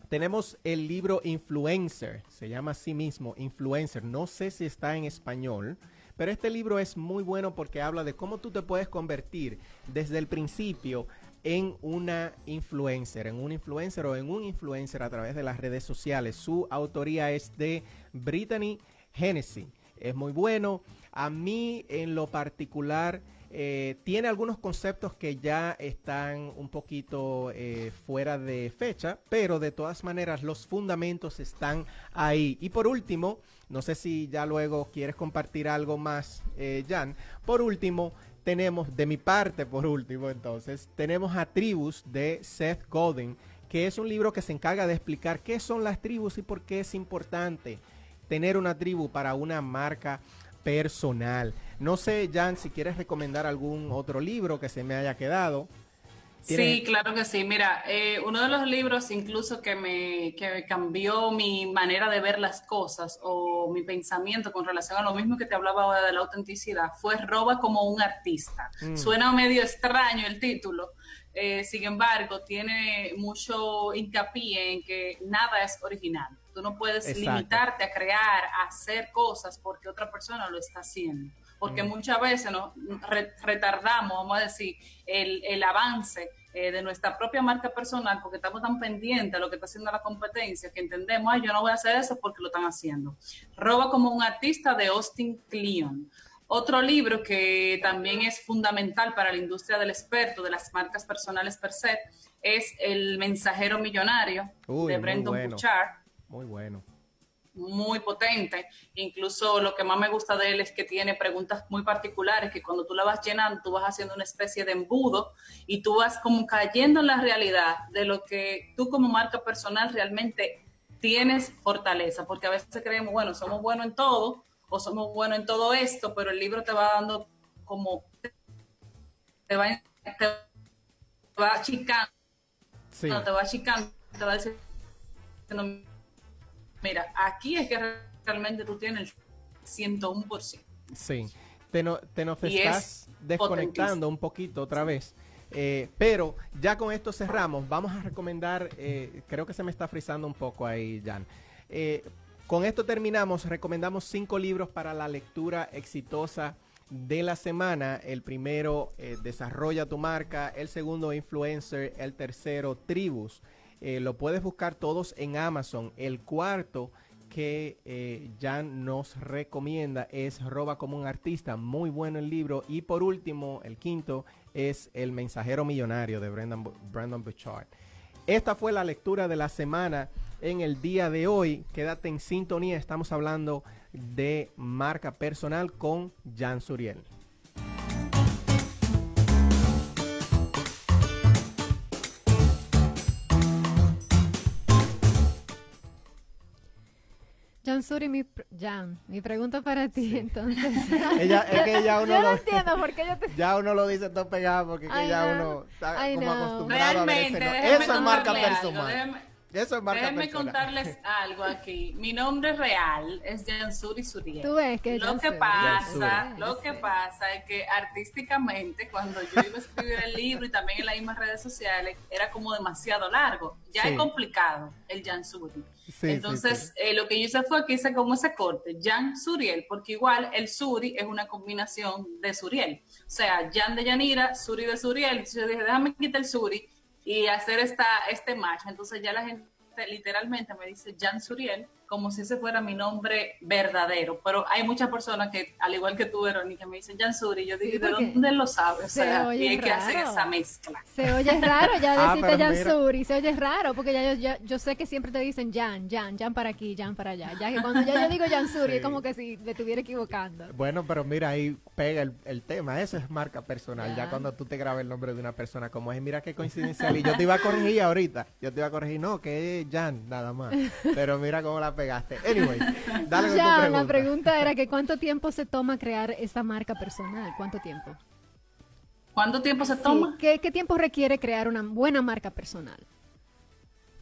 tenemos el libro Influencer, se llama así mismo Influencer, no sé si está en español, pero este libro es muy bueno porque habla de cómo tú te puedes convertir desde el principio en una influencer, en un influencer o en un influencer a través de las redes sociales. Su autoría es de Brittany Hennessy. Es muy bueno. A mí en lo particular eh, tiene algunos conceptos que ya están un poquito eh, fuera de fecha, pero de todas maneras los fundamentos están ahí. Y por último, no sé si ya luego quieres compartir algo más, eh, Jan. Por último, tenemos, de mi parte, por último, entonces, tenemos a Tribus de Seth Godin, que es un libro que se encarga de explicar qué son las tribus y por qué es importante tener una tribu para una marca personal. No sé, Jan, si quieres recomendar algún otro libro que se me haya quedado. Sí, claro que sí. Mira, eh, uno de los libros incluso que me, que cambió mi manera de ver las cosas o mi pensamiento con relación a lo mismo que te hablaba ahora de la autenticidad fue Roba como un artista. Mm. Suena medio extraño el título, eh, sin embargo, tiene mucho hincapié en que nada es original. Tú no puedes limitarte a crear, a hacer cosas porque otra persona lo está haciendo. Porque mm. muchas veces nos retardamos, vamos a decir, el, avance eh, de nuestra propia marca personal porque estamos tan pendientes a lo que está haciendo la competencia que entendemos, ay, yo no voy a hacer eso porque lo están haciendo. Roba como un artista de Austin Kleon. Otro libro que también es fundamental para la industria del experto, de las marcas personales per se, es El mensajero millonario de Brendan Bouchard muy bueno. Muy potente. Incluso lo que más me gusta de él es que tiene preguntas muy particulares que cuando tú la vas llenando, tú vas haciendo una especie de embudo y tú vas como cayendo en la realidad de lo que tú como marca personal realmente tienes fortaleza, porque a veces creemos, bueno, somos buenos en todo o somos buenos en todo esto, pero el libro te va dando como, te va te va achicando, te va achicando, te va diciendo, mira, aquí es que realmente tú tienes el 101%. Sí, te, no, te nos estás desconectando un poquito otra vez. Eh, pero ya con esto cerramos. Vamos a recomendar, eh, creo que se me está frizando un poco ahí, Jan. Eh, con esto terminamos. Recomendamos cinco libros para la lectura exitosa de la semana. El primero, Desarrolla tu marca. El segundo, Influencer. El tercero, Tribus. Lo puedes buscar todos en Amazon. El cuarto que Jan nos recomienda es Roba como un artista. Muy bueno el libro. Y por último, el quinto es El mensajero millonario de Brandon, Brandon Bouchard. Esta fue la lectura de la semana en el día de hoy. Quédate en sintonía, estamos hablando de marca personal con Jan Suriel. Jan Suri, mi, Jan, mi pregunta para ti, entonces. ella, es que ya uno yo lo, entiendo por qué yo te... Ya uno lo dice todo pegado porque ya uno está como acostumbrado a ver Eso es marca personal. Eso marca Déjenme contarles algo aquí. Mi nombre real es Jansuri Suriel. Tú ves que Lo que pasa, lo que pasa es que artísticamente cuando yo iba a escribir el libro y también en las mismas redes sociales era como demasiado largo. Ya es complicado el Jansuri. Entonces, eh, lo que yo hice fue que hice como ese corte, Jan Suriel, porque igual el Suri es una combinación de Suriel. O sea, Jan de Yanira, Suri de Suriel. Entonces yo dije, déjame quitar el Suri y hacer esta, este match. Entonces ya la gente literalmente me dice Jan Suriel como si ese fuera mi nombre verdadero. Pero hay muchas personas que, al igual que tú, Verónica, me dicen Jan Suri. Yo digo, ¿de dónde lo sabes? O sea, hay que hacer esa mezcla. Se oye raro ya ah, decirte Jan Suri. Se oye raro porque ya yo, ya yo, sé que siempre te dicen Jan, Jan, Jan para aquí, Jan para allá. Ya que cuando ya yo digo Jan Suri es como que si me estuviera equivocando. Bueno, pero mira, ahí pega el, el tema. Eso es marca personal. Ya cuando tú te grabas el nombre de una persona como es, mira qué coincidencial. Y yo te iba a corregir ahorita. Yo te iba a corregir, no, que es Jan, nada más. Pero mira cómo la pegaste. Anyway ya, la pregunta era que cuánto tiempo se toma crear esta marca personal, ¿cuánto tiempo? ¿Cuánto tiempo se toma? ¿qué, tiempo requiere crear una buena marca personal?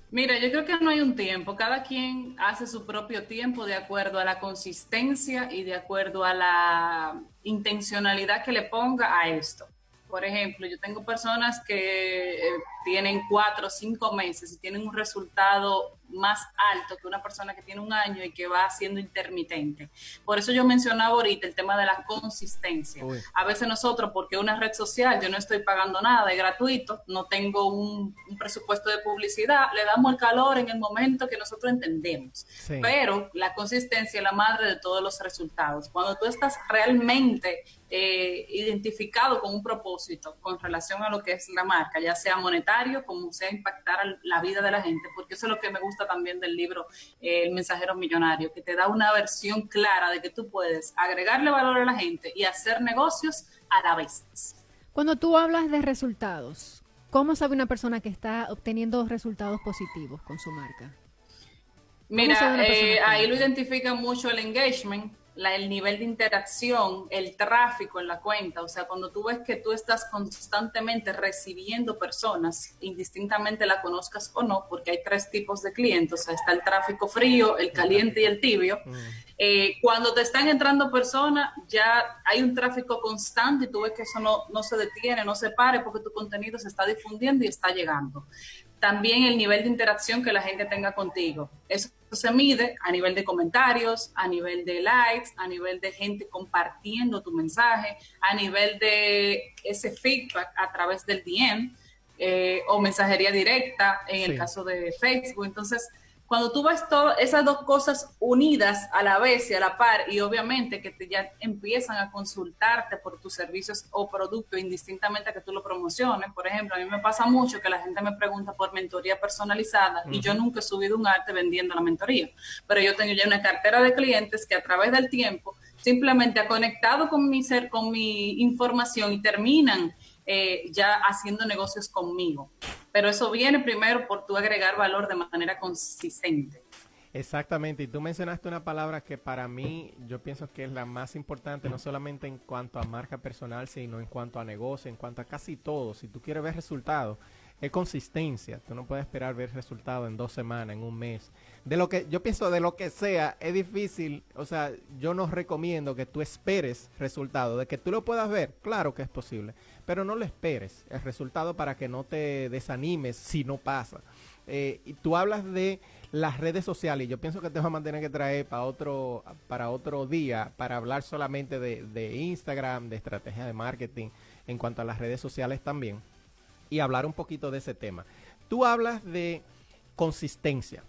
Mira, yo creo que no hay un tiempo. Cada quien hace su propio tiempo de acuerdo a la consistencia y de acuerdo a la intencionalidad que le ponga a esto. Por ejemplo, yo tengo personas que eh, tienen cuatro o cinco meses y tienen un resultado más alto que una persona que tiene un año y que va siendo intermitente. Por eso yo mencionaba ahorita el tema de la consistencia. A veces nosotros, porque una red social, yo no estoy pagando nada, es gratuito, no tengo un, presupuesto de publicidad, le damos el calor en el momento que nosotros entendemos. Pero la consistencia es la madre de todos los resultados. Cuando tú estás realmente eh, identificado con un propósito con relación a lo que es la marca, ya sea monetario, como sea impactar la vida de la gente, porque eso es lo que me gusta también del libro eh, El mensajero millonario, que te da una versión clara de que tú puedes agregarle valor a la gente y hacer negocios a la vez. Cuando tú hablas de resultados, ¿cómo sabe una persona que está obteniendo resultados positivos con su marca? Mira, eh, ahí lo identifica mucho el engagement, el nivel de interacción, el tráfico en la cuenta, o sea, cuando tú ves que tú estás constantemente recibiendo personas, indistintamente la conozcas o no, porque hay tres tipos de clientes, o sea, está el tráfico frío, el caliente y el tibio. Mm. Eh, cuando te están entrando personas, ya hay un tráfico constante y tú ves que eso no, no se detiene, no se pare, porque tu contenido se está difundiendo y está llegando también el nivel de interacción que la gente tenga contigo. Eso se mide a nivel de comentarios, a nivel de likes, a nivel de gente compartiendo tu mensaje, a nivel de ese feedback a través del DM eh, o mensajería directa en el caso de Facebook. Entonces, cuando tú ves todas esas dos cosas unidas a la vez y a la par, y obviamente que te ya empiezan a consultarte por tus servicios o productos indistintamente a que tú lo promociones. Por ejemplo, a mí me pasa mucho que la gente me pregunta por mentoría personalizada y yo nunca he subido un arte vendiendo la mentoría, pero yo tengo ya una cartera de clientes que a través del tiempo simplemente ha conectado con mi ser, con mi información y terminan eh, ya haciendo negocios conmigo. Pero eso viene primero por tu agregar valor de manera consistente. Exactamente, y tú mencionaste una palabra que para mí yo pienso que es la más importante, no solamente en cuanto a marca personal, sino en cuanto a negocio, en cuanto a casi todo. Si tú quieres ver resultados, es consistencia. Tú no puedes esperar ver resultados en dos semanas, en un mes. De lo que yo pienso de lo que sea, es difícil. O sea, yo no recomiendo que tú esperes resultados. De que tú lo puedas ver, claro que es posible. Pero no lo esperes el resultado para que no te desanimes si no pasa. Eh, y tú hablas de las redes sociales. Yo pienso que te vamos a tener que traer para otro, para otro día para hablar solamente de, de Instagram, de estrategia de marketing en cuanto a las redes sociales también. Y hablar un poquito de ese tema. Tú hablas de consistencia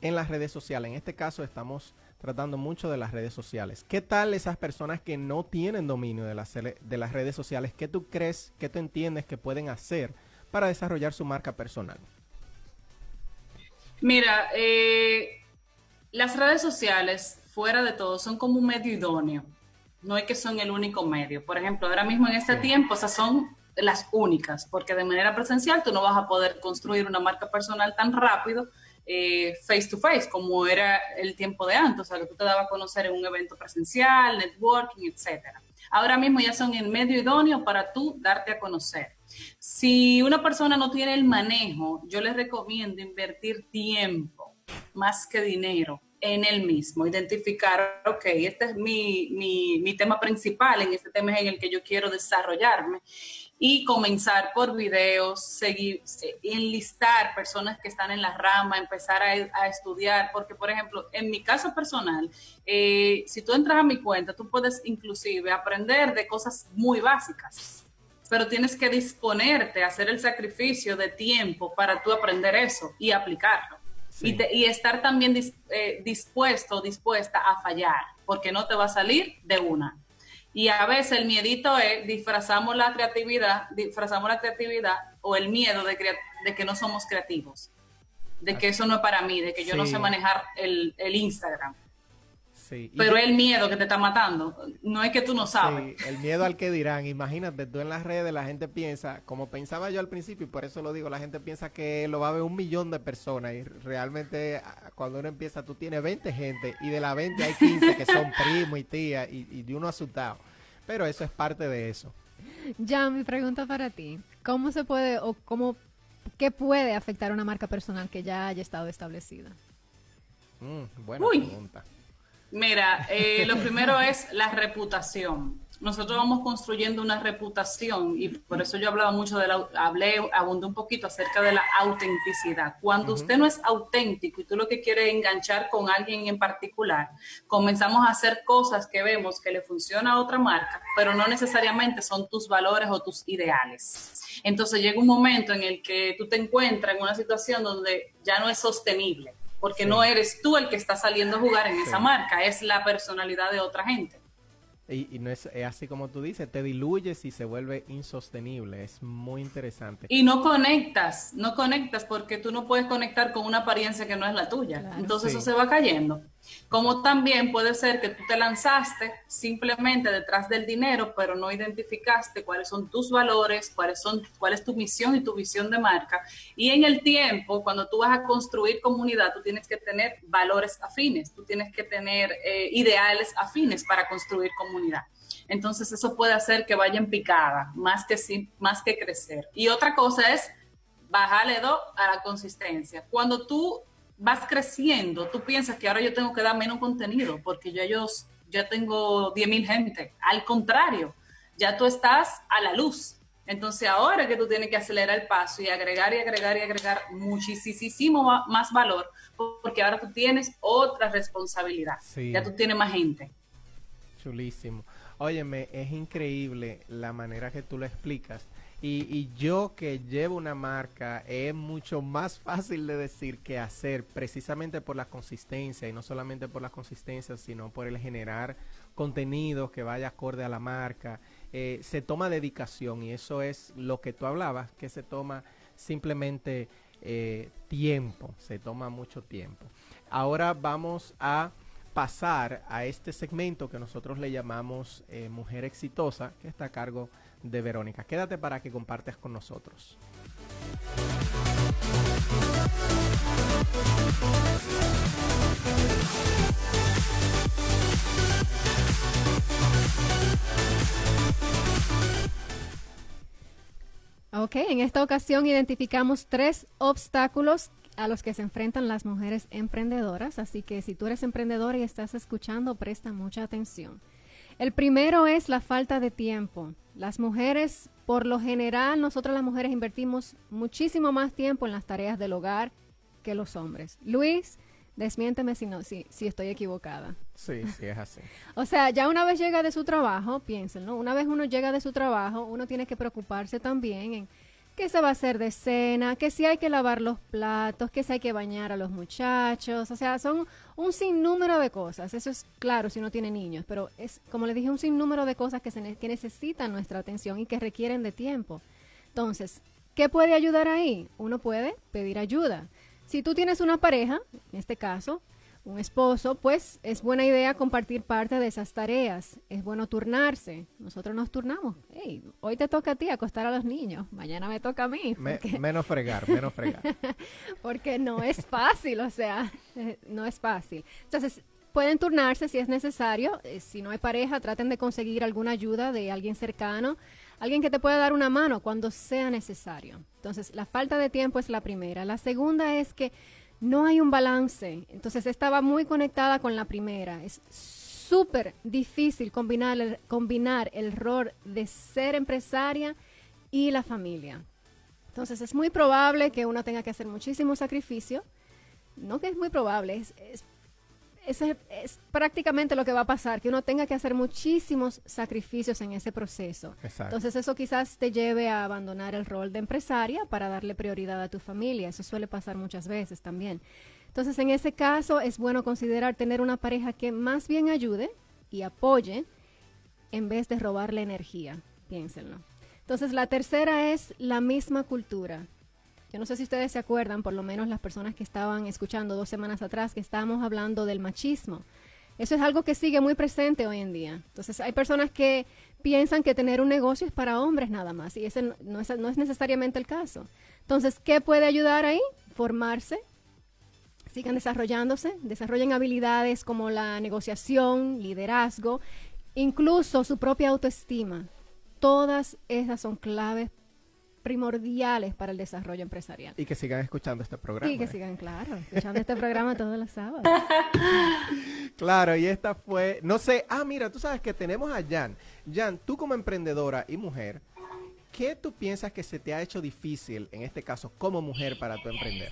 en las redes sociales. En este caso estamos tratando mucho de las redes sociales. ¿Qué tal esas personas que no tienen dominio de las, de las redes sociales? ¿Qué tú crees, qué tú entiendes que pueden hacer para desarrollar su marca personal? Mira, eh, las redes sociales, fuera de todo, son como un medio idóneo. No es que son el único medio. Por ejemplo, ahora mismo en este tiempo, esas son las únicas, porque de manera presencial tú no vas a poder construir una marca personal tan rápido eh, face to face como era el tiempo de antes, o sea, que tú te dabas a conocer en un evento presencial, networking, etcétera. Ahora mismo ya son el medio idóneo para tú darte a conocer. Si una persona no tiene el manejo, yo les recomiendo invertir tiempo más que dinero en el mismo, identificar, ok, este es mi, mi, mi tema principal, en este tema es en el que yo quiero desarrollarme y comenzar por videos, seguir, enlistar personas que están en la rama, empezar a, estudiar, porque por ejemplo, en mi caso personal, eh, si tú entras a mi cuenta, tú puedes inclusive aprender de cosas muy básicas, pero tienes que disponerte a hacer el sacrificio de tiempo para tú aprender eso y aplicarlo. Y, estar también eh, dispuesto, dispuesta a fallar, porque no te va a salir de una. Y a veces el miedito es, disfrazamos la creatividad, disfrazamos la creatividad o el miedo de, de que no somos creativos, de que eso no es para mí, de que yo no sé manejar el, el Instagram. Pero es el miedo que te está matando, no es que tú no sabes. el miedo al que dirán, imagínate, tú en las redes la gente piensa, como pensaba yo al principio, y por eso lo digo, la gente piensa que lo va a ver un millón de personas y realmente ah, cuando uno empieza tú tienes 20 gente y de la 20 hay 15 que son primos y tía y, y de uno asustado. Pero eso es parte de eso. Ya, mi pregunta para ti, ¿cómo se puede o cómo, qué puede afectar una marca personal que ya haya estado establecida? Mm, buena pregunta. Mira, eh, lo primero es la reputación. Nosotros vamos construyendo una reputación y por eso yo hablaba mucho de la, hablé, abundé un poquito acerca de la autenticidad. Cuando usted no es auténtico y tú lo que quieres enganchar con alguien en particular, comenzamos a hacer cosas que vemos que le funciona a otra marca, pero no necesariamente son tus valores o tus ideales. Entonces llega un momento en el que tú te encuentras en una situación donde ya no es sostenible porque no eres tú el que está saliendo a jugar en esa marca, es la personalidad de otra gente. Y, no es, así como tú dices, te diluyes y se vuelve insostenible. Es muy interesante. Y no conectas, no conectas porque tú no puedes conectar con una apariencia que no es la tuya. Entonces eso se va cayendo. Como también puede ser que tú te lanzaste simplemente detrás del dinero, pero no identificaste cuáles son tus valores, cuáles son, cuál es tu misión y tu visión de marca. Y en el tiempo, cuando tú vas a construir comunidad, tú tienes que tener valores afines, tú tienes que tener eh, ideales afines para construir comunidad. Entonces eso puede hacer que vaya en picada, más que, más que crecer. Y otra cosa es bajarle dos a la consistencia. Cuando tú vas creciendo, tú piensas que ahora yo tengo que dar menos contenido porque ya yo ya tengo 10.000 gente. Al contrario, ya tú estás a la luz. Entonces ahora que tú tienes que acelerar el paso y agregar y agregar y agregar muchísimo más valor, porque ahora tú tienes otra responsabilidad. Ya tú tienes más gente. Chulísimo. Óyeme, es increíble la manera que tú lo explicas. Y, yo que llevo una marca es mucho más fácil de decir que hacer precisamente por la consistencia y no solamente por la consistencia sino por el generar contenido que vaya acorde a la marca. Eh, se toma dedicación y eso es lo que tú hablabas, que se toma simplemente eh, tiempo, se toma mucho tiempo. Ahora vamos a pasar a este segmento que nosotros le llamamos eh, Mujer Exitosa, que está a cargo de Verónica. Quédate para que compartas con nosotros. Ok, en esta ocasión identificamos tres obstáculos a los que se enfrentan las mujeres emprendedoras, así que si tú eres emprendedora y estás escuchando, presta mucha atención. El primero es la falta de tiempo. Las mujeres, por lo general, nosotras las mujeres invertimos muchísimo más tiempo en las tareas del hogar que los hombres. Luis, desmiénteme si no, si, si estoy equivocada. Sí, sí, es así. O sea, ya una vez llega de su trabajo, piénsenlo, una vez uno llega de su trabajo, uno tiene que preocuparse también en qué se va a hacer de cena, que si hay que lavar los platos, que si hay que bañar a los muchachos, o sea, son un sinnúmero de cosas. Eso es claro si uno tiene niños, pero es, como les dije, un sinnúmero de cosas que, se que necesitan nuestra atención y que requieren de tiempo. Entonces, ¿qué puede ayudar ahí? Uno puede pedir ayuda. Si tú tienes una pareja, en este caso, un esposo, pues es buena idea compartir parte de esas tareas. Es bueno turnarse. Nosotros nos turnamos. Hey, hoy te toca a ti acostar a los niños, mañana me toca a mí. menos fregar, menos fregar. porque no es fácil, o sea, no es fácil. Entonces, pueden turnarse si es necesario. Eh, si no hay pareja, traten de conseguir alguna ayuda de alguien cercano, alguien que te pueda dar una mano cuando sea necesario. Entonces, la falta de tiempo es la primera. La segunda es que no hay un balance. Entonces estaba muy conectada con la primera. Es súper difícil combinar el, combinar el rol de ser empresaria y la familia. Entonces es muy probable que uno tenga que hacer muchísimo sacrificio. No que es muy probable, es, eso es, prácticamente lo que va a pasar, que uno tenga que hacer muchísimos sacrificios en ese proceso. Entonces eso quizás te lleve a abandonar el rol de empresaria para darle prioridad a tu familia. Eso suele pasar muchas veces también. Entonces en ese caso es bueno considerar tener una pareja que más bien ayude y apoye en vez de robarle energía. Piénsenlo. Entonces la tercera es la misma cultura. Yo no sé si ustedes se acuerdan, por lo menos las personas que estaban escuchando dos semanas atrás, que estábamos hablando del machismo. Eso es algo que sigue muy presente hoy en día. Entonces, hay personas que piensan que tener un negocio es para hombres nada más, y ese no es, necesariamente el caso. Entonces, ¿qué puede ayudar ahí? Formarse, sigan desarrollándose, desarrollen habilidades como la negociación, liderazgo, incluso su propia autoestima. Todas esas son claves primordiales para el desarrollo empresarial. Y que sigan escuchando este programa. Y que ¿eh? sigan, claro, escuchando este programa todos los sábados. claro, y esta fue, no sé, ah, mira, tú sabes que tenemos a Jan. Jan, tú como emprendedora y mujer, ¿qué tú piensas que se te ha hecho difícil, en este caso, como mujer, para tu emprender?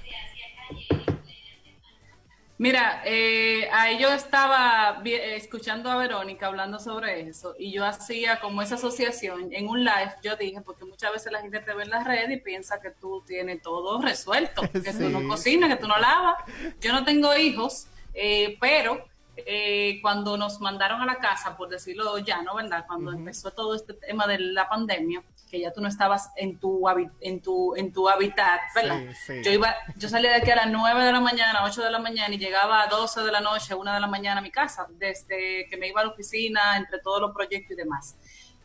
Mira, eh, ahí yo estaba escuchando a Verónica hablando sobre eso y yo hacía como esa asociación en un live, yo dije, porque muchas veces la gente te ve en la red y piensa que tú tienes todo resuelto, que tú no cocinas, que tú no lavas. Yo no tengo hijos, eh, pero eh, cuando nos mandaron a la casa, por decirlo ya, ¿no? ¿Verdad? Cuando empezó todo este tema de la pandemia, que ya tú no estabas en tu, en tu, en tu hábitat, ¿verdad? Yo iba, yo salía de aquí a las 9 de la mañana, 8 de la mañana y llegaba a 12 de la noche, 1 de la mañana a mi casa, desde que me iba a la oficina, entre todos los proyectos y demás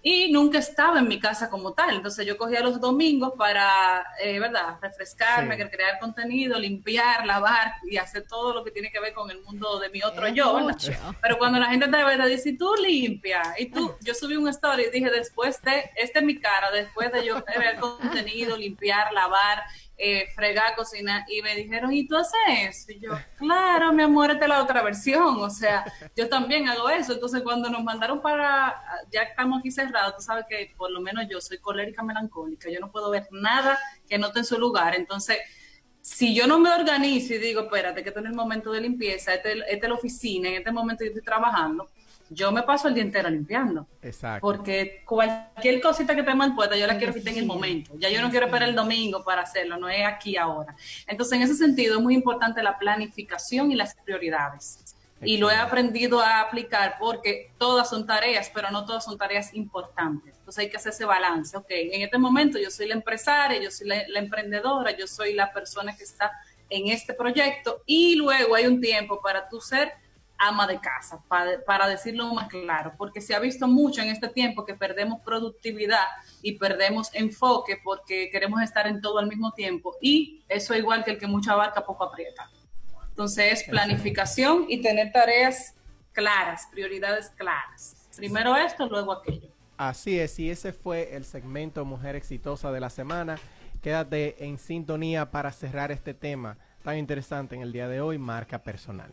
y nunca estaba en mi casa como tal. Entonces yo cogía los domingos para, eh, ¿verdad?, refrescarme, crear contenido, limpiar, lavar y hacer todo lo que tiene que ver con el mundo de mi otro yo. Pero cuando la gente te ve, te dice, tú limpia. Y tú, yo subí un story y dije, después de, esta es mi cara, después de yo ver contenido, limpiar, lavar, eh, fregar, cocinar, y me dijeron, ¿y tú haces eso? Y yo, claro, mi amor, esta es la otra versión, o sea, yo también hago eso. Entonces, cuando nos mandaron para, ya estamos aquí cerrados, tú sabes que por lo menos yo soy colérica melancólica, yo no puedo ver nada que no esté en su lugar. Entonces, si yo no me organizo y digo, espérate, que este es el momento de limpieza, este, este es la oficina, en este momento yo estoy trabajando, yo me paso el día entero limpiando. Exacto. Porque cualquier cosita que tenga en puerta, yo la quiero quitar en el momento. Ya yo no quiero esperar el domingo para hacerlo, no es aquí ahora. Entonces, en ese sentido, es muy importante la planificación y las prioridades. Y lo he aprendido a aplicar porque todas son tareas, pero no todas son tareas importantes. Entonces hay que hacer ese balance. Ok, en este momento yo soy la empresaria, yo soy la, la emprendedora, yo soy la persona que está en este proyecto y luego hay un tiempo para tú ser ama de casa, para, para, decirlo más claro, porque se ha visto mucho en este tiempo que perdemos productividad y perdemos enfoque porque queremos estar en todo al mismo tiempo y eso igual que el que mucha barca poco aprieta. Entonces, planificación y tener tareas claras, prioridades claras. Primero esto, luego aquello. Así es, y ese fue el segmento Mujer Exitosa de la semana. Quédate en sintonía para cerrar este tema tan interesante en el día de hoy, marca personal.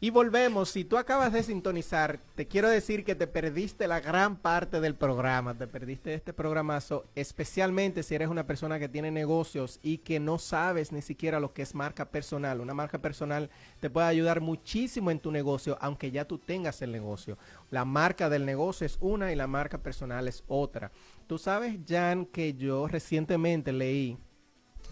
Y volvemos, si tú acabas de sintonizar, te quiero decir que te perdiste la gran parte del programa, te perdiste este programazo, especialmente si eres una persona que tiene negocios y que no sabes ni siquiera lo que es marca personal. Una marca personal te puede ayudar muchísimo en tu negocio, aunque ya tú tengas el negocio. La marca del negocio es una y la marca personal es otra. Tú sabes, Jan, que yo recientemente leí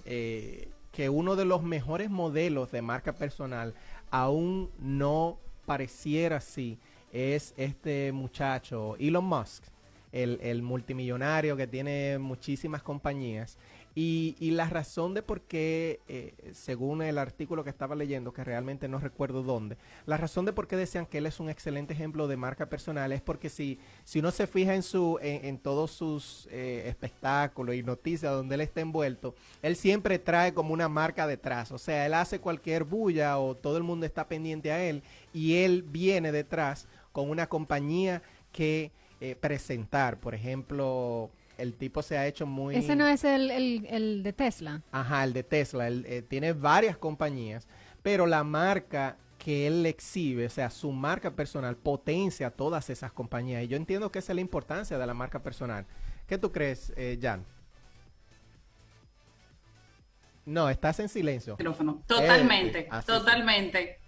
eh, que uno de los mejores modelos de marca personal aún no pareciera así, es este muchacho, Elon Musk, el, el multimillonario que tiene muchísimas compañías y, y, la razón de por qué, eh, según el artículo que estaba leyendo, que realmente no recuerdo dónde, la razón de por qué decían que él es un excelente ejemplo de marca personal es porque si, si uno se fija en, su, en, todos sus eh, espectáculos y noticias donde él está envuelto, él siempre trae como una marca detrás. O sea, él hace cualquier bulla o todo el mundo está pendiente a él y él viene detrás con una compañía que eh, presentar. Por ejemplo el tipo se ha hecho muy... Ese no es el, el, de Tesla. Ajá, el de Tesla. Él eh, tiene varias compañías, pero la marca que él exhibe, o sea, su marca personal potencia todas esas compañías. Y yo entiendo que esa es la importancia de la marca personal. ¿Qué tú crees, eh, Jan? No, estás en silencio. Totalmente, eh, totalmente.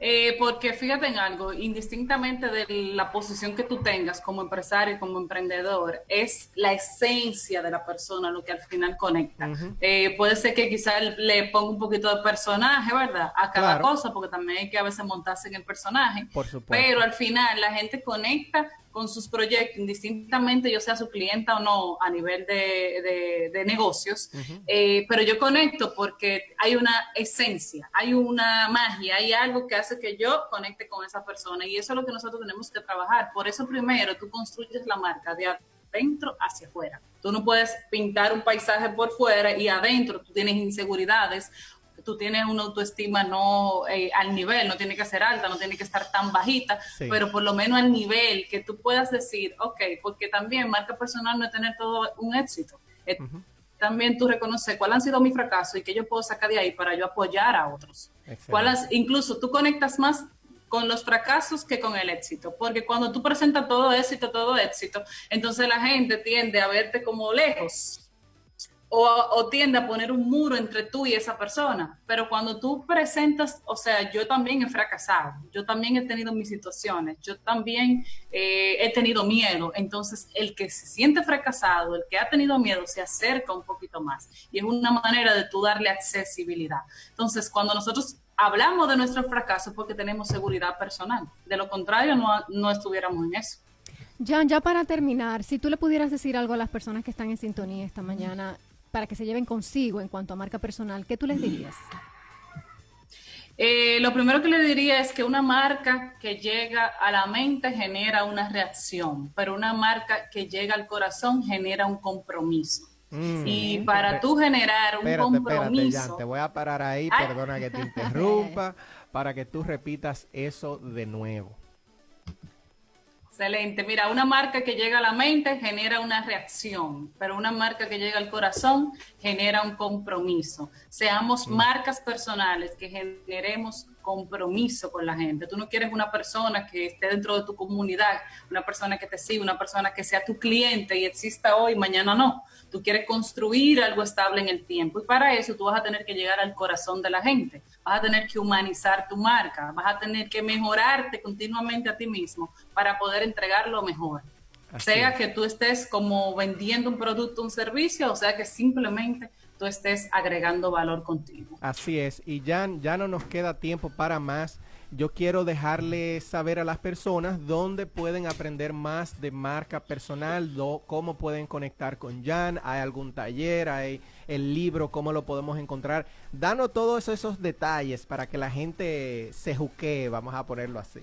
Eh, porque fíjate en algo, indistintamente de la posición que tú tengas como empresario, como emprendedor, es la esencia de la persona lo que al final conecta. Eh, puede ser que quizás le ponga un poquito de personaje, ¿verdad? A cada cosa, porque también hay que a veces montarse en el personaje. Por supuesto. Pero al final la gente conecta con sus proyectos, indistintamente yo sea su clienta o no a nivel de, de, negocios, eh, pero yo conecto porque hay una esencia, hay una magia, hay algo que hace que yo conecte con esa persona y eso es lo que nosotros tenemos que trabajar. Por eso primero tú construyes la marca de adentro hacia afuera. Tú no puedes pintar un paisaje por fuera y adentro tú tienes inseguridades tú tienes una autoestima no eh, al nivel, no tiene que ser alta, no tiene que estar tan bajita, pero por lo menos al nivel que tú puedas decir, ok, porque también marca personal no es tener todo un éxito. También tú reconoces cuál han sido mis fracasos y qué yo puedo sacar de ahí para yo apoyar a otros. incluso tú conectas más con los fracasos que con el éxito, porque cuando tú presentas todo éxito, todo éxito, entonces la gente tiende a verte como lejos o, tiende a poner un muro entre tú y esa persona. Pero cuando tú presentas, o sea, yo también he fracasado, yo también he tenido mis situaciones, yo también eh, he tenido miedo. Entonces, el que se siente fracasado, el que ha tenido miedo, se acerca un poquito más. Y es una manera de tú darle accesibilidad. Entonces, cuando nosotros hablamos de nuestro fracaso, porque tenemos seguridad personal. De lo contrario, no, no estuviéramos en eso. Jan, ya para terminar, si tú le pudieras decir algo a las personas que están en sintonía esta mañana, para que se lleven consigo en cuanto a marca personal, ¿qué tú les dirías? Eh, lo primero que le diría es que una marca que llega a la mente genera una reacción, pero una marca que llega al corazón genera un compromiso. Mm. y para tú generar un compromiso. te voy a parar ahí, perdona que te interrumpa, para que tú repitas eso de nuevo. Excelente. Mira, una marca que llega a la mente genera una reacción, pero una marca que llega al corazón genera un compromiso. Seamos mm. marcas personales que generemos compromiso con la gente. Tú no quieres una persona que esté dentro de tu comunidad, una persona que te siga, una persona que sea tu cliente y exista hoy, mañana no. Tú quieres construir algo estable en el tiempo y para eso tú vas a tener que llegar al corazón de la gente, vas a tener que humanizar tu marca, vas a tener que mejorarte continuamente a ti mismo para poder entregar lo mejor. sea que tú estés como vendiendo un producto, un servicio, o sea que simplemente tú estés agregando valor contigo. Así es, y ya, ya no nos queda tiempo para más. Yo quiero dejarle saber a las personas dónde pueden aprender más de marca personal, cómo pueden conectar con Jan, hay algún taller, hay el libro, cómo lo podemos encontrar. Danos todos esos detalles para que la gente se juquee, vamos a ponerlo así.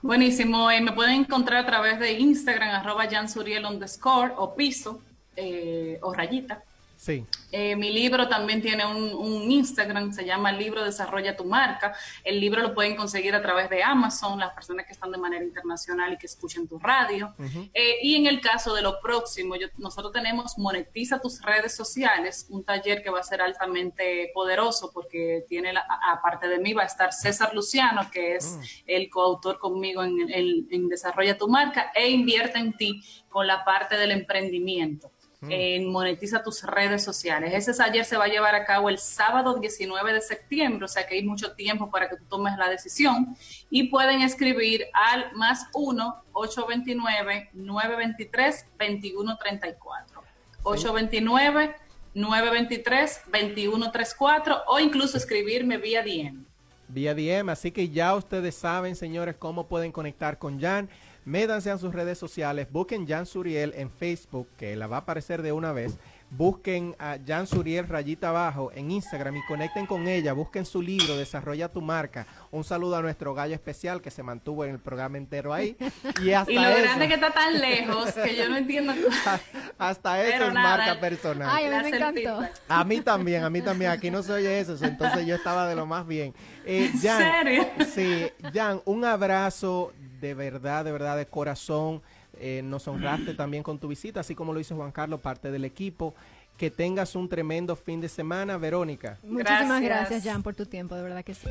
Buenísimo, eh, me pueden encontrar a través de Instagram, arroba jansuriel underscore o piso eh, o rayita. Sí. Eh, mi libro también tiene un, Instagram, se llama Libro Desarrolla tu Marca. El libro lo pueden conseguir a través de Amazon, las personas que están de manera internacional y que escuchen tu radio. Eh, y en el caso de lo próximo, nosotros tenemos Monetiza tus redes sociales, un taller que va a ser altamente poderoso porque tiene, aparte de mí, va a estar César Luciano, que es mm. el coautor conmigo en, en Desarrolla tu Marca, e invierte en ti con la parte del emprendimiento. Mm. en Monetiza tus redes sociales. Ese taller se va a llevar a cabo el sábado 19 de septiembre, o sea que hay mucho tiempo para que tú tomes la decisión y pueden escribir al más 1-829-923-2134. 829-923-2134 o incluso escribirme vía DM. Vía DM, así que ya ustedes saben, señores, cómo pueden conectar con Jan métanse a sus redes sociales, busquen Jan Suriel en Facebook, que la va a aparecer de una vez. Busquen a Jan Suriel rayita abajo en Instagram y conecten con ella. Busquen su libro, Desarrolla tu marca. Un saludo a nuestro gallo especial que se mantuvo en el programa entero ahí. Y, hasta lo grande que está tan lejos que yo no entiendo. hasta eso es marca personal. Ay, a mí me encantó. A mí también, a mí también. Aquí no se oye eso, entonces yo estaba de lo más bien. Eh, Jan, ¿En serio? Sí, Jan, un abrazo de verdad, de verdad, de corazón. Eh, nos honraste también con tu visita, así como lo hizo Juan Carlos, parte del equipo. Que tengas un tremendo fin de semana, Verónica. Muchísimas gracias, Jan, por tu tiempo, de verdad que sí.